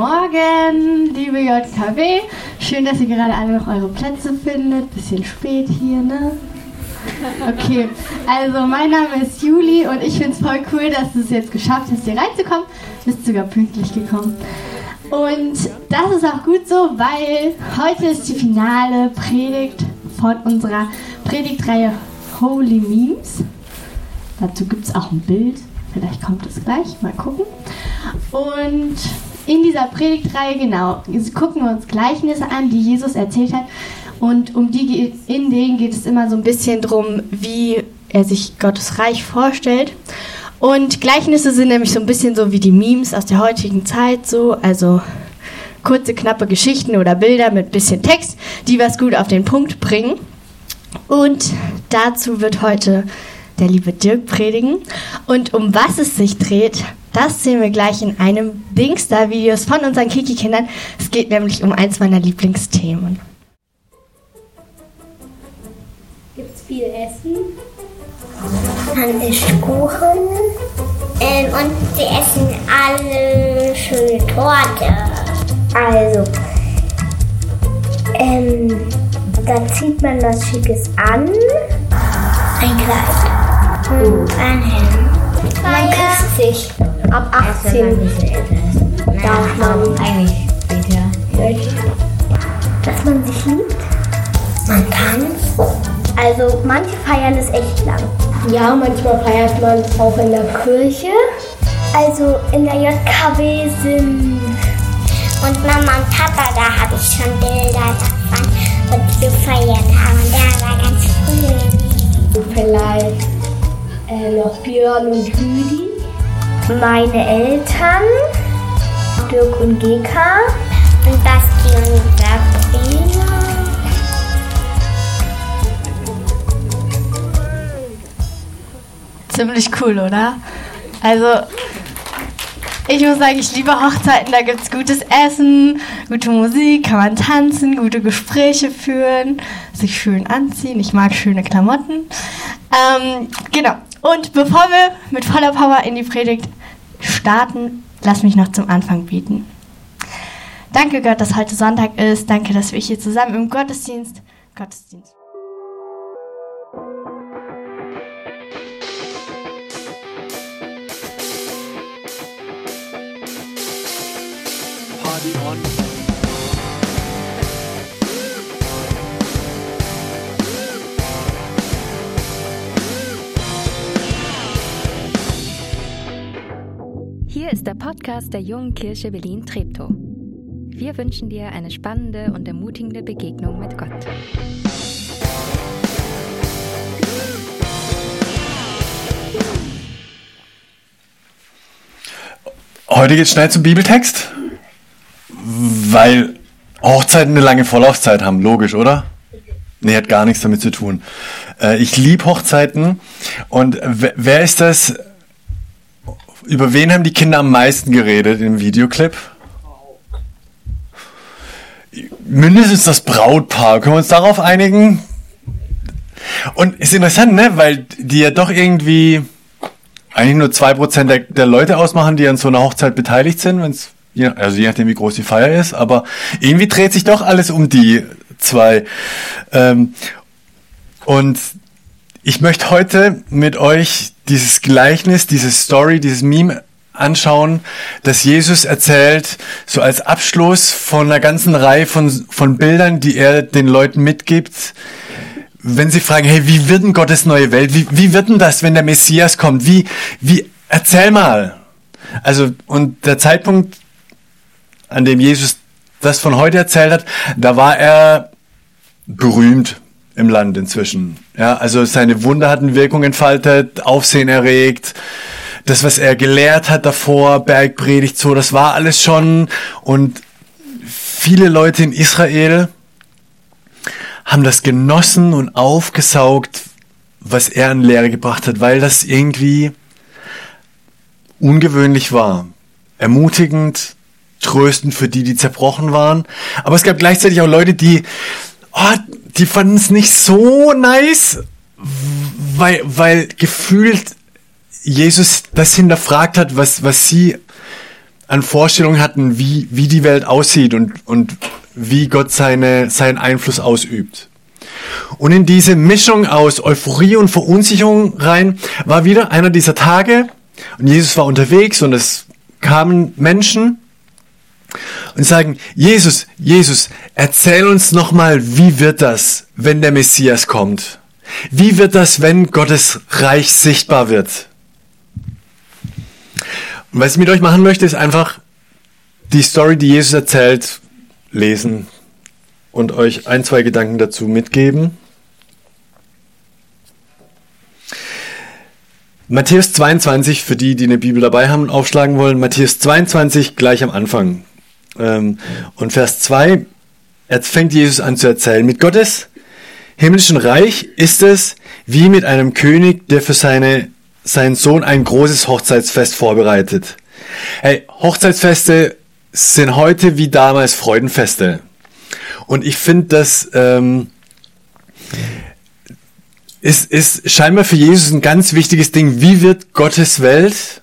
Morgen, liebe JKW. Schön, dass ihr gerade alle noch eure Plätze findet. Bisschen spät hier, ne? Okay, also mein Name ist Juli und ich finde es voll cool, dass du es jetzt geschafft hast, hier reinzukommen. Bist sogar pünktlich gekommen. Und das ist auch gut so, weil heute ist die finale Predigt von unserer Predigtreihe Holy Memes. Dazu gibt es auch ein Bild. Vielleicht kommt es gleich. Mal gucken. Und in dieser Predigtreihe, genau, gucken wir uns Gleichnisse an, die Jesus erzählt hat. Und um die, in denen geht es immer so ein bisschen drum, wie er sich Gottes Reich vorstellt. Und Gleichnisse sind nämlich so ein bisschen so wie die Memes aus der heutigen Zeit, so, also kurze, knappe Geschichten oder Bilder mit bisschen Text, die was gut auf den Punkt bringen. Und dazu wird heute der liebe Dirk predigen. Und um was es sich dreht, das sehen wir gleich in einem Dingstar-Videos von unseren Kiki-Kindern. Es geht nämlich um eins meiner Lieblingsthemen. Gibt's viel Essen? Dann ist Kuchen. Ähm, und sie essen alle schöne Torte. Also, ähm, da zieht man was Schickes an. Ein Kleid. Und ein Hemd. Man küsst sich. Ab 18 darf man eigentlich später. dass man sich liebt. Man tanzt. Also manche feiern es echt lang. Ja, manchmal feiert man es auch in der Kirche. Also in der JKW sind. Und Mama und Papa, da habe ich schon Bilder davon, wo die gefeiert haben. Der war ganz cool. Vielleicht äh, noch Björn und Rüdi. Meine Eltern, Dirk und Geka. Und Basti und Sabrina. Ziemlich cool, oder? Also, ich muss sagen, ich liebe Hochzeiten. Da gibt es gutes Essen, gute Musik, kann man tanzen, gute Gespräche führen, sich schön anziehen. Ich mag schöne Klamotten. Ähm, genau. Und bevor wir mit voller Power in die Predigt starten, lass mich noch zum Anfang beten. Danke Gott, dass heute Sonntag ist. Danke, dass wir hier zusammen im Gottesdienst, Gottesdienst. Party on. Hier ist der Podcast der Jungen Kirche Berlin-Treptow. Wir wünschen dir eine spannende und ermutigende Begegnung mit Gott. Heute geht's schnell zum Bibeltext, weil Hochzeiten eine lange Vorlaufzeit haben, logisch, oder? Nee, hat gar nichts damit zu tun. Äh, ich liebe Hochzeiten und wer ist das? Über wen haben die Kinder am meisten geredet im Videoclip? Mindestens das Brautpaar. Können wir uns darauf einigen? Und ist interessant, ne? Weil die ja doch irgendwie eigentlich nur 2% der, der Leute ausmachen, die an so einer Hochzeit beteiligt sind, wenn's, je, also je nachdem, wie groß die Feier ist, aber irgendwie dreht sich doch alles um die zwei. Ähm, und ich möchte heute mit euch dieses Gleichnis, diese Story, dieses Meme anschauen, das Jesus erzählt, so als Abschluss von einer ganzen Reihe von, von Bildern, die er den Leuten mitgibt, wenn sie fragen, hey, wie wird denn Gottes neue Welt? Wie, wie wird denn das, wenn der Messias kommt? Wie, wie, erzähl mal. Also, und der Zeitpunkt, an dem Jesus das von heute erzählt hat, da war er berühmt im Land inzwischen. Ja, also seine Wunder hatten Wirkung entfaltet, Aufsehen erregt. Das, was er gelehrt hat davor, Bergpredigt, so, das war alles schon. Und viele Leute in Israel, haben das genossen und aufgesaugt, was er an Lehre gebracht hat, weil das irgendwie ungewöhnlich war. Ermutigend, tröstend für die, die zerbrochen waren. Aber es gab gleichzeitig auch Leute, die, oh, die fanden es nicht so nice, weil, weil gefühlt Jesus das hinterfragt hat, was, was sie an Vorstellungen hatten, wie, wie die Welt aussieht und, und wie Gott seine, seinen Einfluss ausübt. Und in diese Mischung aus Euphorie und Verunsicherung rein war wieder einer dieser Tage und Jesus war unterwegs und es kamen Menschen und sagen, Jesus, Jesus, erzähl uns nochmal, wie wird das, wenn der Messias kommt? Wie wird das, wenn Gottes Reich sichtbar wird? Und was ich mit euch machen möchte, ist einfach die Story, die Jesus erzählt, lesen und euch ein, zwei Gedanken dazu mitgeben. Matthäus 22, für die, die eine Bibel dabei haben und aufschlagen wollen, Matthäus 22 gleich am Anfang. Ähm, und Vers 2, jetzt fängt Jesus an zu erzählen, mit Gottes himmlischen Reich ist es wie mit einem König, der für seine, seinen Sohn ein großes Hochzeitsfest vorbereitet. Hey, Hochzeitsfeste sind heute wie damals Freudenfeste. Und ich finde, das ähm, ist, ist scheinbar für Jesus ein ganz wichtiges Ding. Wie wird Gottes Welt?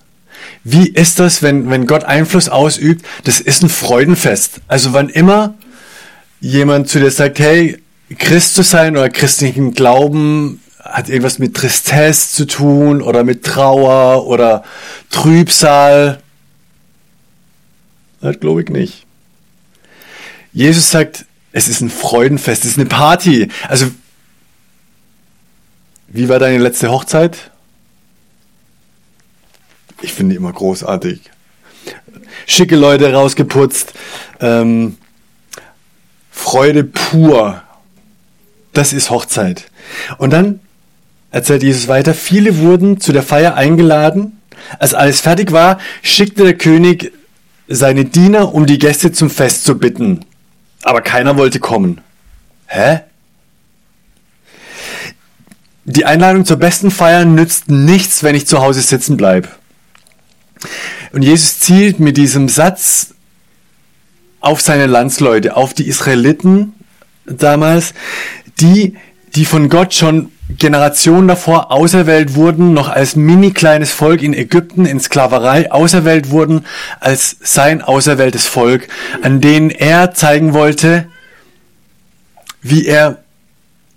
Wie ist das, wenn, wenn Gott Einfluss ausübt? Das ist ein Freudenfest. Also wann immer jemand zu dir sagt, hey, Christ zu sein oder christlichen Glauben hat irgendwas mit Tristesse zu tun oder mit Trauer oder Trübsal. Das glaube ich nicht. Jesus sagt, es ist ein Freudenfest, es ist eine Party. Also, wie war deine letzte Hochzeit? Ich finde die immer großartig. Schicke Leute rausgeputzt, ähm, Freude pur. Das ist Hochzeit. Und dann erzählt Jesus weiter, viele wurden zu der Feier eingeladen. Als alles fertig war, schickte der König seine Diener, um die Gäste zum Fest zu bitten. Aber keiner wollte kommen. Hä? Die Einladung zur besten Feier nützt nichts, wenn ich zu Hause sitzen bleibe. Und Jesus zielt mit diesem Satz auf seine Landsleute, auf die Israeliten damals, die, die von Gott schon Generationen davor auserwählt wurden, noch als mini kleines Volk in Ägypten in Sklaverei auserwählt wurden, als sein auserwähltes Volk, an denen er zeigen wollte, wie er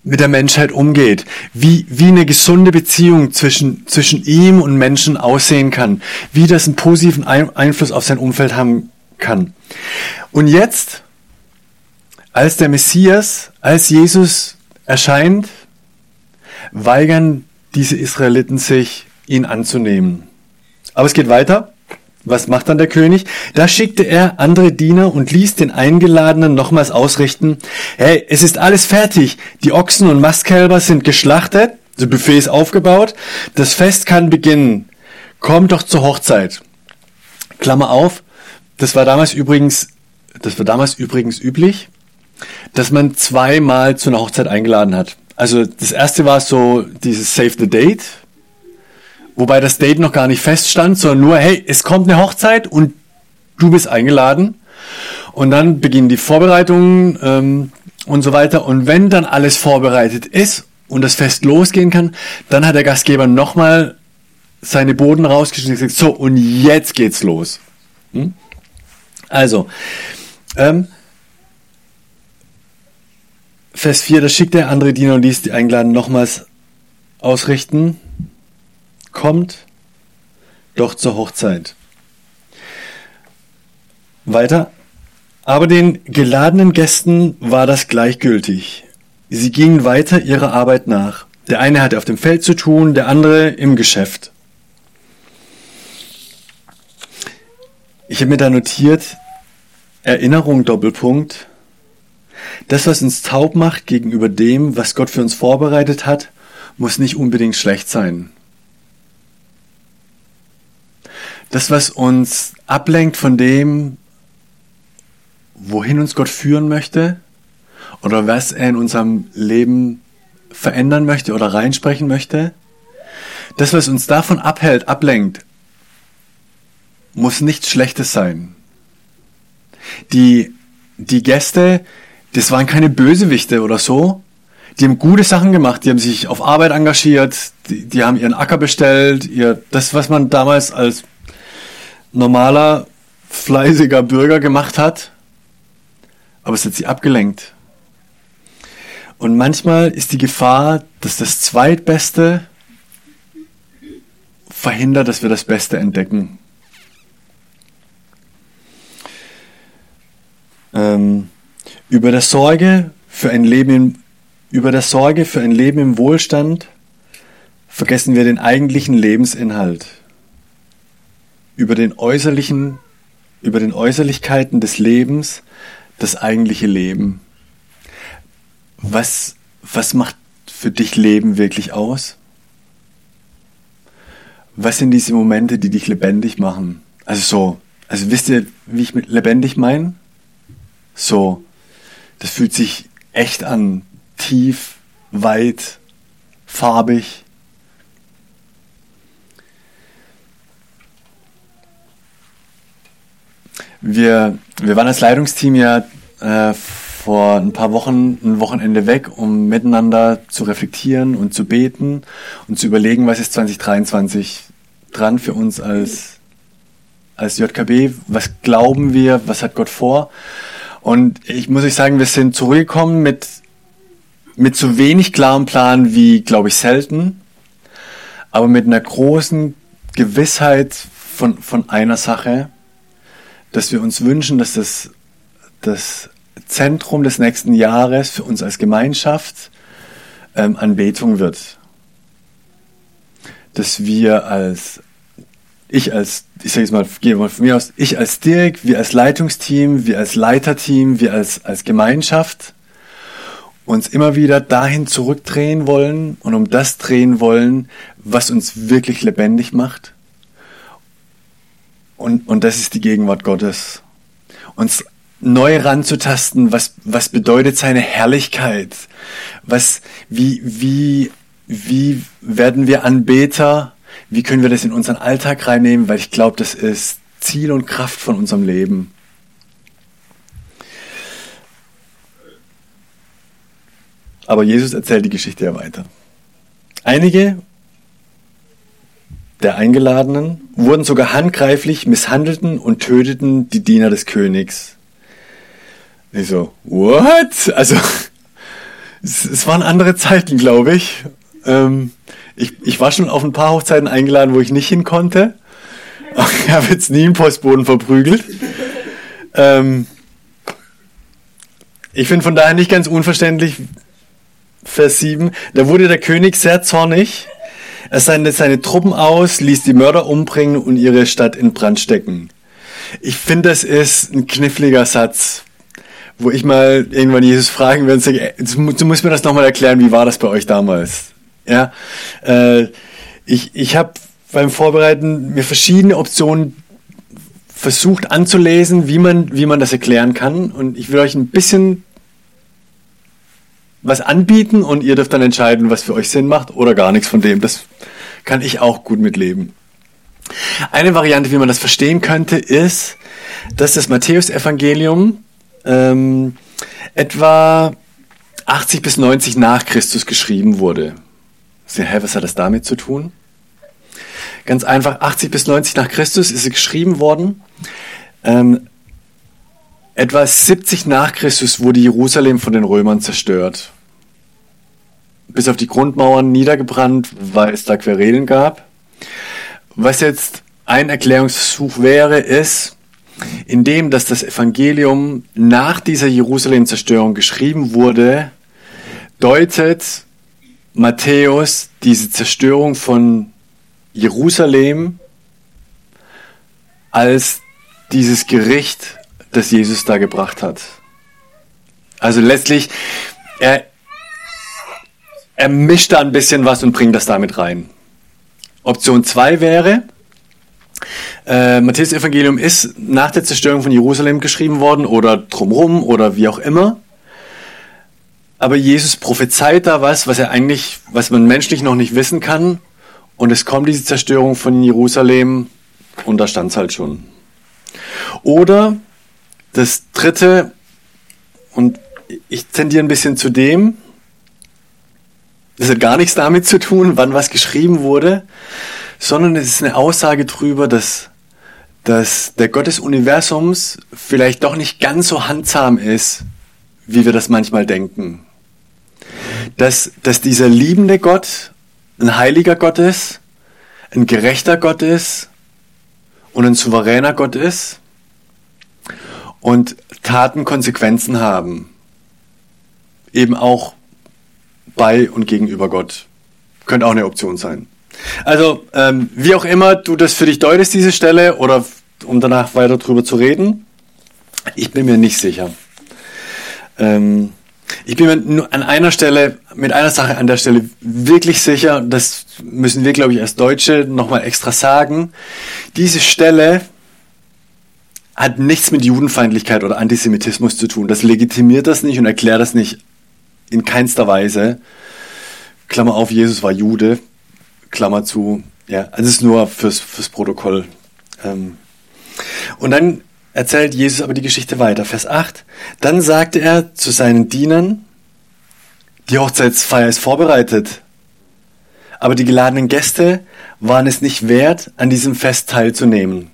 mit der Menschheit umgeht, wie, wie eine gesunde Beziehung zwischen, zwischen ihm und Menschen aussehen kann, wie das einen positiven Einfluss auf sein Umfeld haben kann. Und jetzt, als der Messias, als Jesus erscheint, weigern diese Israeliten sich, ihn anzunehmen. Aber es geht weiter. Was macht dann der König? Da schickte er andere Diener und ließ den Eingeladenen nochmals ausrichten, hey, es ist alles fertig. Die Ochsen und Mastkälber sind geschlachtet, das Buffet ist aufgebaut, das Fest kann beginnen. Kommt doch zur Hochzeit. Klammer auf, das war damals übrigens, das war damals übrigens üblich, dass man zweimal zu einer Hochzeit eingeladen hat. Also das erste war so dieses Save the Date, wobei das Date noch gar nicht feststand, sondern nur, hey, es kommt eine Hochzeit und du bist eingeladen. Und dann beginnen die Vorbereitungen ähm, und so weiter. Und wenn dann alles vorbereitet ist und das Fest losgehen kann, dann hat der Gastgeber nochmal seine Boden rausgeschnitten und gesagt, so, und jetzt geht's los. Hm? Also, ähm, Vers 4, da schickt der andere Diener und ließ die Eingeladen nochmals ausrichten. Kommt doch zur Hochzeit. Weiter. Aber den geladenen Gästen war das gleichgültig. Sie gingen weiter ihrer Arbeit nach. Der eine hatte auf dem Feld zu tun, der andere im Geschäft. Ich habe mir da notiert, Erinnerung Doppelpunkt, das, was uns taub macht gegenüber dem, was Gott für uns vorbereitet hat, muss nicht unbedingt schlecht sein. Das, was uns ablenkt von dem, wohin uns Gott führen möchte oder was er in unserem Leben verändern möchte oder reinsprechen möchte, das, was uns davon abhält, ablenkt, muss nichts Schlechtes sein. Die, die Gäste, das waren keine Bösewichte oder so. Die haben gute Sachen gemacht, die haben sich auf Arbeit engagiert, die, die haben ihren Acker bestellt, ihr, das, was man damals als normaler fleißiger Bürger gemacht hat, aber es hat sie abgelenkt. Und manchmal ist die Gefahr, dass das Zweitbeste verhindert, dass wir das Beste entdecken. Ähm, über der Sorge für ein Leben im, über der Sorge für ein Leben im Wohlstand vergessen wir den eigentlichen Lebensinhalt. Über den äußerlichen, über den Äußerlichkeiten des Lebens das eigentliche Leben. Was, was macht für dich Leben wirklich aus? Was sind diese Momente, die dich lebendig machen? Also so, also wisst ihr, wie ich mit lebendig meine? So, das fühlt sich echt an, tief, weit, farbig. Wir, wir waren als Leitungsteam ja äh, vor ein paar Wochen ein Wochenende weg, um miteinander zu reflektieren und zu beten und zu überlegen, was ist 2023 dran für uns als, als JKB, was glauben wir, was hat Gott vor. Und ich muss euch sagen, wir sind zurückgekommen mit, mit so wenig klarem Plan wie, glaube ich, selten, aber mit einer großen Gewissheit von, von einer Sache, dass wir uns wünschen, dass das, das Zentrum des nächsten Jahres für uns als Gemeinschaft ähm, Anbetung wird. Dass wir als, ich als, ich sage jetzt mal, gehe mal von mir aus, ich als Dirk, wir als Leitungsteam, wir als Leiterteam, wir als, als Gemeinschaft uns immer wieder dahin zurückdrehen wollen und um das drehen wollen, was uns wirklich lebendig macht. Und, und das ist die Gegenwart Gottes. Uns neu ranzutasten, was, was bedeutet seine Herrlichkeit? Was, wie, wie, wie werden wir Anbeter? Wie können wir das in unseren Alltag reinnehmen? Weil ich glaube, das ist Ziel und Kraft von unserem Leben. Aber Jesus erzählt die Geschichte ja weiter. Einige der Eingeladenen wurden sogar handgreiflich, misshandelten und töteten die Diener des Königs. Ich so, what? Also, es, waren andere Zeiten, glaube ich. Ähm, ich. Ich war schon auf ein paar Hochzeiten eingeladen, wo ich nicht hin konnte. Ich habe jetzt nie einen Postboden verprügelt. Ähm, ich finde von daher nicht ganz unverständlich, Vers 7, da wurde der König sehr zornig. Er sandte seine Truppen aus, ließ die Mörder umbringen und ihre Stadt in Brand stecken. Ich finde, das ist ein kniffliger Satz wo ich mal irgendwann Jesus fragen werde und sage, du musst mir das nochmal erklären, wie war das bei euch damals? Ja, äh, ich, ich habe beim Vorbereiten mir verschiedene Optionen versucht anzulesen, wie man, wie man das erklären kann. Und ich will euch ein bisschen was anbieten und ihr dürft dann entscheiden, was für euch Sinn macht oder gar nichts von dem. Das kann ich auch gut mitleben. Eine Variante, wie man das verstehen könnte, ist, dass das Matthäusevangelium ähm, etwa 80 bis 90 nach Christus geschrieben wurde. Hä, was hat das damit zu tun? Ganz einfach, 80 bis 90 nach Christus ist es geschrieben worden. Ähm, etwa 70 nach Christus wurde Jerusalem von den Römern zerstört. Bis auf die Grundmauern niedergebrannt, weil es da Querelen gab. Was jetzt ein Erklärungsversuch wäre, ist, indem dass das Evangelium nach dieser Jerusalem-Zerstörung geschrieben wurde, deutet Matthäus diese Zerstörung von Jerusalem als dieses Gericht, das Jesus da gebracht hat. Also letztlich, er, er mischt da ein bisschen was und bringt das damit rein. Option 2 wäre, äh, Matthäus Evangelium ist nach der Zerstörung von Jerusalem geschrieben worden oder drumrum oder wie auch immer. Aber Jesus prophezeit da was, was er eigentlich, was man menschlich noch nicht wissen kann. Und es kommt diese Zerstörung von Jerusalem und da stand es halt schon. Oder das dritte, und ich tendiere ein bisschen zu dem, das hat gar nichts damit zu tun, wann was geschrieben wurde, sondern es ist eine Aussage darüber, dass dass der Gott des Universums vielleicht doch nicht ganz so handsam ist, wie wir das manchmal denken. Dass, dass dieser liebende Gott ein heiliger Gott ist, ein gerechter Gott ist und ein souveräner Gott ist und Taten Konsequenzen haben. Eben auch bei und gegenüber Gott. Könnte auch eine Option sein. Also, ähm, wie auch immer du das für dich deutest, diese Stelle, oder um danach weiter drüber zu reden, ich bin mir nicht sicher. Ähm, ich bin mir nur an einer Stelle, mit einer Sache an der Stelle wirklich sicher, das müssen wir, glaube ich, als Deutsche nochmal extra sagen. Diese Stelle hat nichts mit Judenfeindlichkeit oder Antisemitismus zu tun. Das legitimiert das nicht und erklärt das nicht in keinster Weise. Klammer auf, Jesus war Jude. Klammer zu. Ja, also es ist nur fürs, fürs Protokoll. Ähm. Und dann erzählt Jesus aber die Geschichte weiter. Vers 8. Dann sagte er zu seinen Dienern, die Hochzeitsfeier ist vorbereitet. Aber die geladenen Gäste waren es nicht wert, an diesem Fest teilzunehmen.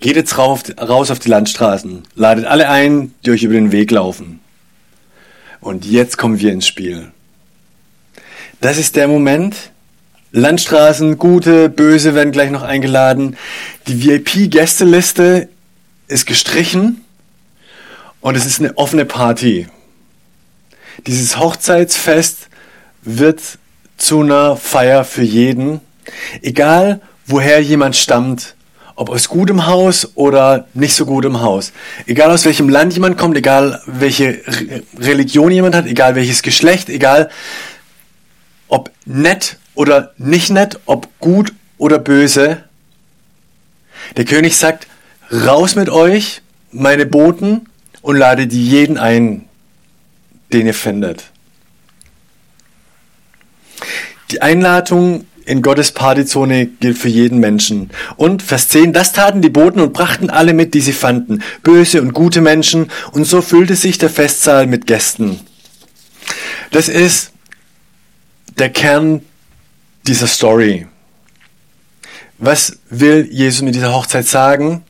Geht jetzt raus auf die Landstraßen, ladet alle ein, die euch über den Weg laufen. Und jetzt kommen wir ins Spiel. Das ist der Moment. Landstraßen, gute, böse werden gleich noch eingeladen. Die VIP-Gästeliste ist gestrichen und es ist eine offene Party. Dieses Hochzeitsfest wird zu einer Feier für jeden, egal woher jemand stammt, ob aus gutem Haus oder nicht so gutem Haus. Egal aus welchem Land jemand kommt, egal welche Religion jemand hat, egal welches Geschlecht, egal ob nett oder nicht nett, ob gut oder böse. Der König sagt, raus mit euch, meine Boten, und ladet jeden ein, den ihr findet. Die Einladung in Gottes Partyzone gilt für jeden Menschen. Und Vers 10, das taten die Boten und brachten alle mit, die sie fanden, böse und gute Menschen, und so füllte sich der Festsaal mit Gästen. Das ist der Kern dieser Story. Was will Jesus mit dieser Hochzeit sagen?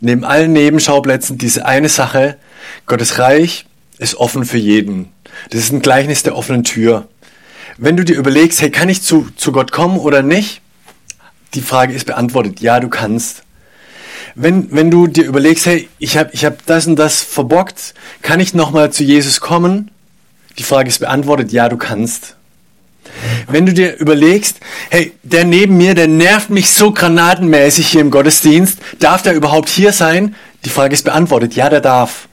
Neben allen Nebenschauplätzen diese eine Sache, Gottes Reich ist offen für jeden. Das ist ein Gleichnis der offenen Tür. Wenn du dir überlegst, hey, kann ich zu, zu Gott kommen oder nicht? Die Frage ist beantwortet. Ja, du kannst. Wenn, wenn du dir überlegst, hey, ich habe ich hab das und das verbockt, kann ich nochmal zu Jesus kommen? Die Frage ist beantwortet. Ja, du kannst. Wenn du dir überlegst, hey, der neben mir, der nervt mich so granatenmäßig hier im Gottesdienst, darf der überhaupt hier sein? Die Frage ist beantwortet. Ja, der darf.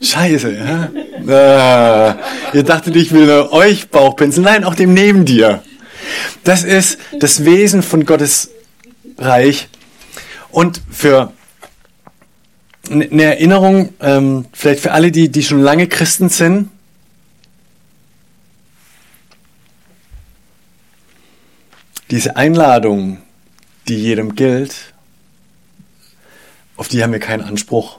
Scheiße, ja? Ah, ihr dachtet, ich will nur euch Bauchpinseln. Nein, auch dem neben dir. Das ist das Wesen von Gottes Reich. Und für eine Erinnerung, ähm, vielleicht für alle, die, die schon lange Christen sind, diese Einladung, die jedem gilt, auf die haben wir keinen Anspruch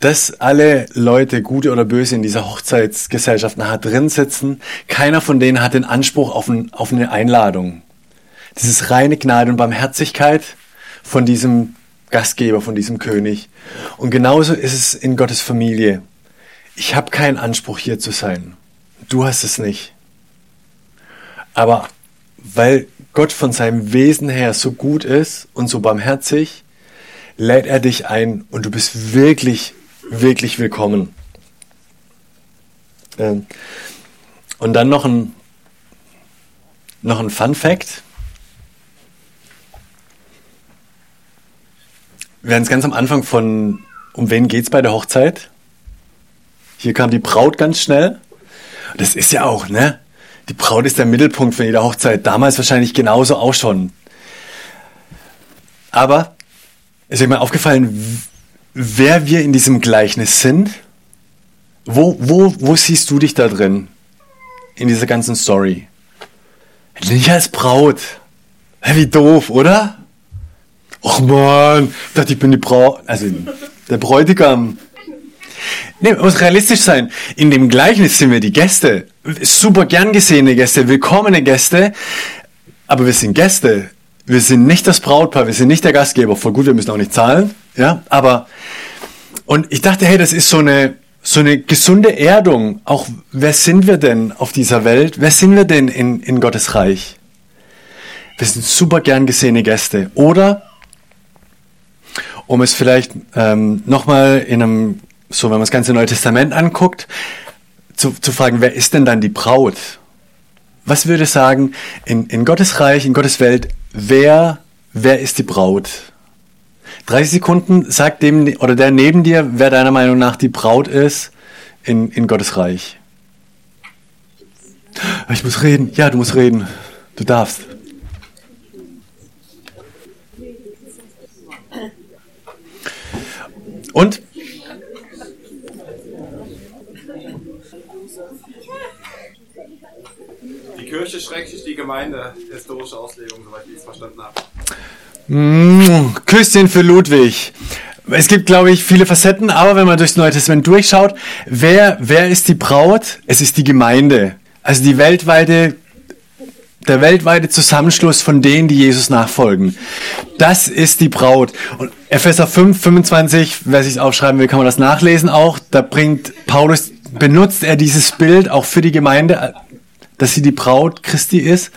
dass alle Leute, gute oder böse, in dieser Hochzeitsgesellschaft nachher drin sitzen. Keiner von denen hat den Anspruch auf, ein, auf eine Einladung. Das ist reine Gnade und Barmherzigkeit von diesem Gastgeber, von diesem König. Und genauso ist es in Gottes Familie. Ich habe keinen Anspruch hier zu sein. Du hast es nicht. Aber weil Gott von seinem Wesen her so gut ist und so barmherzig, lädt er dich ein und du bist wirklich wirklich willkommen. Ähm, und dann noch ein, noch ein Fun Fact. Wir werden es ganz am Anfang von, um wen geht es bei der Hochzeit? Hier kam die Braut ganz schnell. Das ist ja auch, ne? Die Braut ist der Mittelpunkt von jeder Hochzeit. Damals wahrscheinlich genauso auch schon. Aber ist euch mal aufgefallen, wer wir in diesem Gleichnis sind? Wo, wo, wo siehst du dich da drin? In dieser ganzen Story? Nicht als Braut. Wie doof, oder? Och man, ich dachte, ich bin die Braut, also der Bräutigam. Nee, muss realistisch sein. In dem Gleichnis sind wir die Gäste. Super gern gesehene Gäste, willkommene Gäste. Aber wir sind Gäste. Wir sind nicht das Brautpaar, wir sind nicht der Gastgeber. Voll gut, wir müssen auch nicht zahlen. Ja, aber, und ich dachte, hey, das ist so eine, so eine gesunde Erdung. Auch, wer sind wir denn auf dieser Welt? Wer sind wir denn in, in Gottes Reich? Wir sind super gern gesehene Gäste. Oder, um es vielleicht ähm, nochmal in einem, so wenn man das ganze Neue Testament anguckt, zu, zu fragen, wer ist denn dann die Braut? Was würde sagen, in, in Gottes Reich, in Gottes Welt, wer, wer ist die Braut? 30 Sekunden sagt dem oder der neben dir, wer deiner Meinung nach die Braut ist in, in Gottes Reich. Ich muss reden. Ja, du musst reden. Du darfst. Und? Kirche schrecklich die Gemeinde, historische Auslegung, soweit ich es verstanden habe. Mm, Küsschen für Ludwig. Es gibt, glaube ich, viele Facetten, aber wenn man durchs Neue Testament durchschaut, wer, wer ist die Braut? Es ist die Gemeinde. Also die weltweite, der weltweite Zusammenschluss von denen, die Jesus nachfolgen. Das ist die Braut. Und Epheser 5, 25, wer sich aufschreiben will, kann man das nachlesen auch. Da bringt Paulus, benutzt er dieses Bild auch für die Gemeinde, dass sie die Braut Christi ist.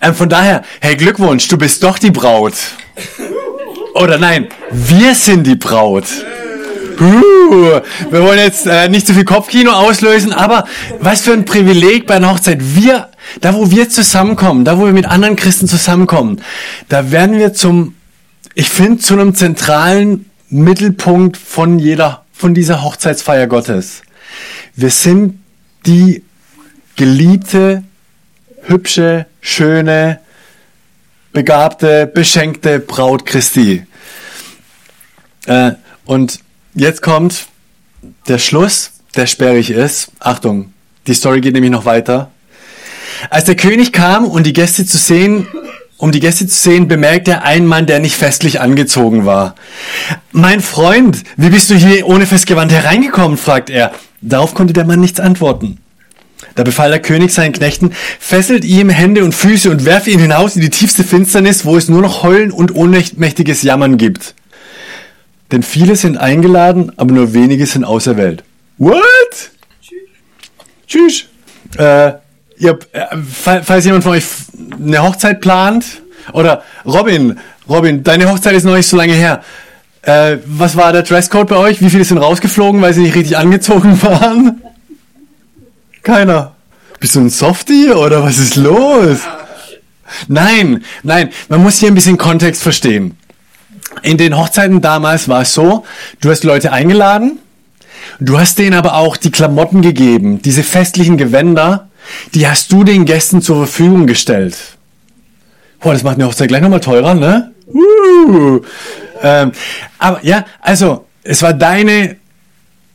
Ähm, von daher, hey Glückwunsch, du bist doch die Braut. Oder nein, wir sind die Braut. Uh, wir wollen jetzt äh, nicht zu viel Kopfkino auslösen, aber was für ein Privileg bei einer Hochzeit. Wir, da wo wir zusammenkommen, da wo wir mit anderen Christen zusammenkommen, da werden wir zum, ich finde, zu einem zentralen Mittelpunkt von jeder, von dieser Hochzeitsfeier Gottes. Wir sind die geliebte, hübsche, schöne, begabte, beschenkte Braut Christi. Äh, und jetzt kommt der Schluss, der sperrig ist. Achtung, die Story geht nämlich noch weiter. Als der König kam, um die Gäste zu sehen, um die Gäste zu sehen, bemerkte er einen Mann, der nicht festlich angezogen war. Mein Freund, wie bist du hier ohne Festgewand hereingekommen? fragt er. Darauf konnte der Mann nichts antworten. Da befahl der König seinen Knechten, fesselt ihm Hände und Füße und werfe ihn hinaus in die tiefste Finsternis, wo es nur noch Heulen und ohnmächtiges Jammern gibt. Denn viele sind eingeladen, aber nur wenige sind auserwählt. What? Tschüss. Äh, ihr, äh, falls jemand von euch eine Hochzeit plant, oder Robin, Robin, deine Hochzeit ist noch nicht so lange her. Äh, was war der Dresscode bei euch? Wie viele sind rausgeflogen, weil sie nicht richtig angezogen waren? Keiner. Bist du ein Softie oder was ist los? Nein, nein, man muss hier ein bisschen Kontext verstehen. In den Hochzeiten damals war es so, du hast Leute eingeladen, du hast denen aber auch die Klamotten gegeben, diese festlichen Gewänder, die hast du den Gästen zur Verfügung gestellt. Boah, das macht eine Hochzeit gleich nochmal teurer, ne? Uh. Ähm, aber ja, also es war deine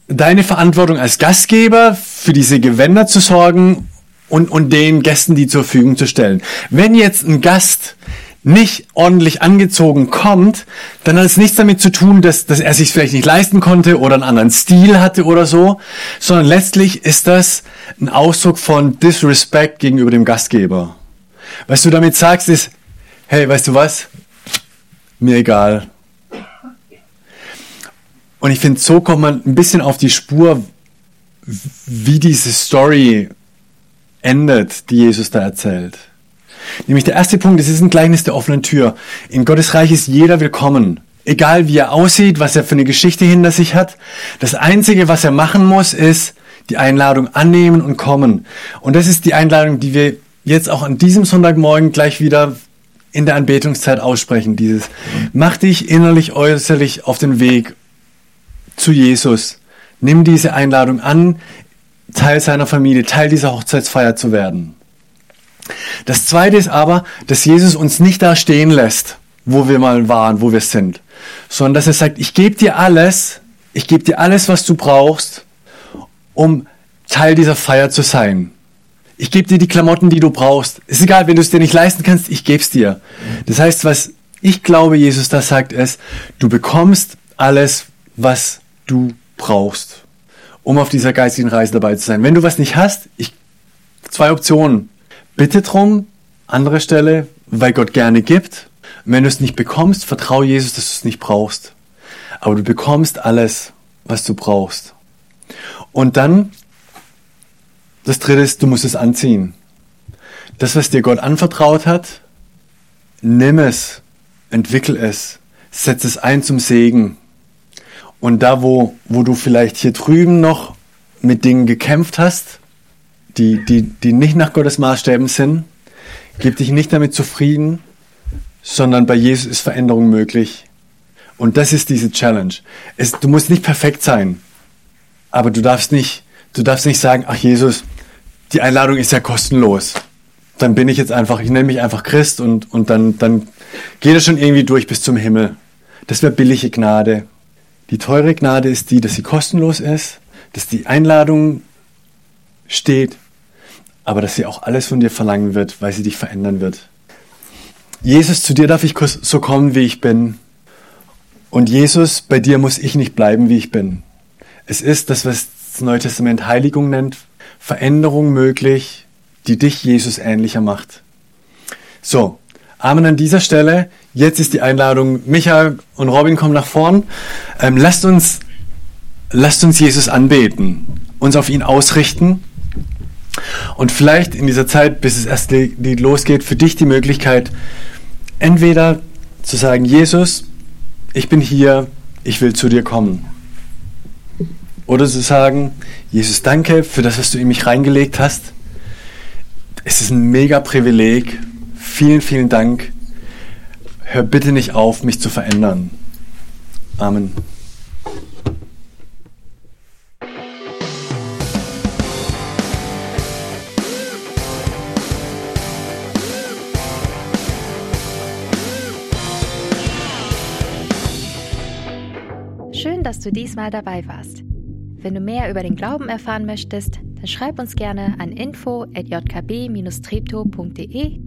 deine Verantwortung als Gastgeber für diese Gewänder zu sorgen und, und den Gästen die zur Verfügung zu stellen. Wenn jetzt ein Gast nicht ordentlich angezogen kommt, dann hat es nichts damit zu tun, dass, dass er sich vielleicht nicht leisten konnte oder einen anderen Stil hatte oder so, sondern letztlich ist das ein Ausdruck von Disrespect gegenüber dem Gastgeber. Was du damit sagst ist, hey, weißt du was? Mir egal. Und ich finde, so kommt man ein bisschen auf die Spur, wie diese Story endet, die Jesus da erzählt. Nämlich der erste Punkt, es ist ein Gleichnis der offenen Tür. In Gottes Reich ist jeder willkommen. Egal wie er aussieht, was er für eine Geschichte hinter sich hat. Das Einzige, was er machen muss, ist die Einladung annehmen und kommen. Und das ist die Einladung, die wir jetzt auch an diesem Sonntagmorgen gleich wieder in der Anbetungszeit aussprechen. Dieses, mach dich innerlich, äußerlich auf den Weg zu Jesus. Nimm diese Einladung an, Teil seiner Familie, Teil dieser Hochzeitsfeier zu werden. Das zweite ist aber, dass Jesus uns nicht da stehen lässt, wo wir mal waren, wo wir sind, sondern dass er sagt, ich gebe dir alles, ich gebe dir alles, was du brauchst, um Teil dieser Feier zu sein. Ich gebe dir die Klamotten, die du brauchst. Ist egal, wenn du es dir nicht leisten kannst, ich gebe es dir. Das heißt, was ich glaube, Jesus da sagt, ist, du bekommst alles, was du brauchst, um auf dieser geistigen Reise dabei zu sein. Wenn du was nicht hast, ich, zwei Optionen. Bitte drum, Andere Stelle, weil Gott gerne gibt. Wenn du es nicht bekommst, vertraue Jesus, dass du es nicht brauchst. Aber du bekommst alles, was du brauchst. Und dann, das dritte ist, du musst es anziehen. Das, was dir Gott anvertraut hat, nimm es, entwickel es, setz es ein zum Segen. Und da, wo, wo du vielleicht hier drüben noch mit Dingen gekämpft hast, die, die, die nicht nach Gottes Maßstäben sind, gib dich nicht damit zufrieden, sondern bei Jesus ist Veränderung möglich. Und das ist diese Challenge. Es, du musst nicht perfekt sein, aber du darfst nicht, du darfst nicht sagen, ach Jesus, die Einladung ist ja kostenlos. Dann bin ich jetzt einfach, ich nenne mich einfach Christ und, und dann, dann geht es schon irgendwie durch bis zum Himmel. Das wäre billige Gnade. Die teure Gnade ist die, dass sie kostenlos ist, dass die Einladung steht, aber dass sie auch alles von dir verlangen wird, weil sie dich verändern wird. Jesus, zu dir darf ich so kommen, wie ich bin. Und Jesus, bei dir muss ich nicht bleiben, wie ich bin. Es ist das, was das Neue Testament Heiligung nennt, Veränderung möglich, die dich Jesus ähnlicher macht. So, Amen an dieser Stelle. Jetzt ist die Einladung, Micha und Robin kommen nach vorn. Ähm, lasst uns, lasst uns Jesus anbeten, uns auf ihn ausrichten. Und vielleicht in dieser Zeit, bis es erst losgeht, für dich die Möglichkeit, entweder zu sagen, Jesus, ich bin hier, ich will zu dir kommen. Oder zu sagen, Jesus, danke für das, was du in mich reingelegt hast. Es ist ein mega Privileg. Vielen, vielen Dank. Hör bitte nicht auf, mich zu verändern. Amen. Schön, dass du diesmal dabei warst. Wenn du mehr über den Glauben erfahren möchtest, dann schreib uns gerne an info@jkb-treptow.de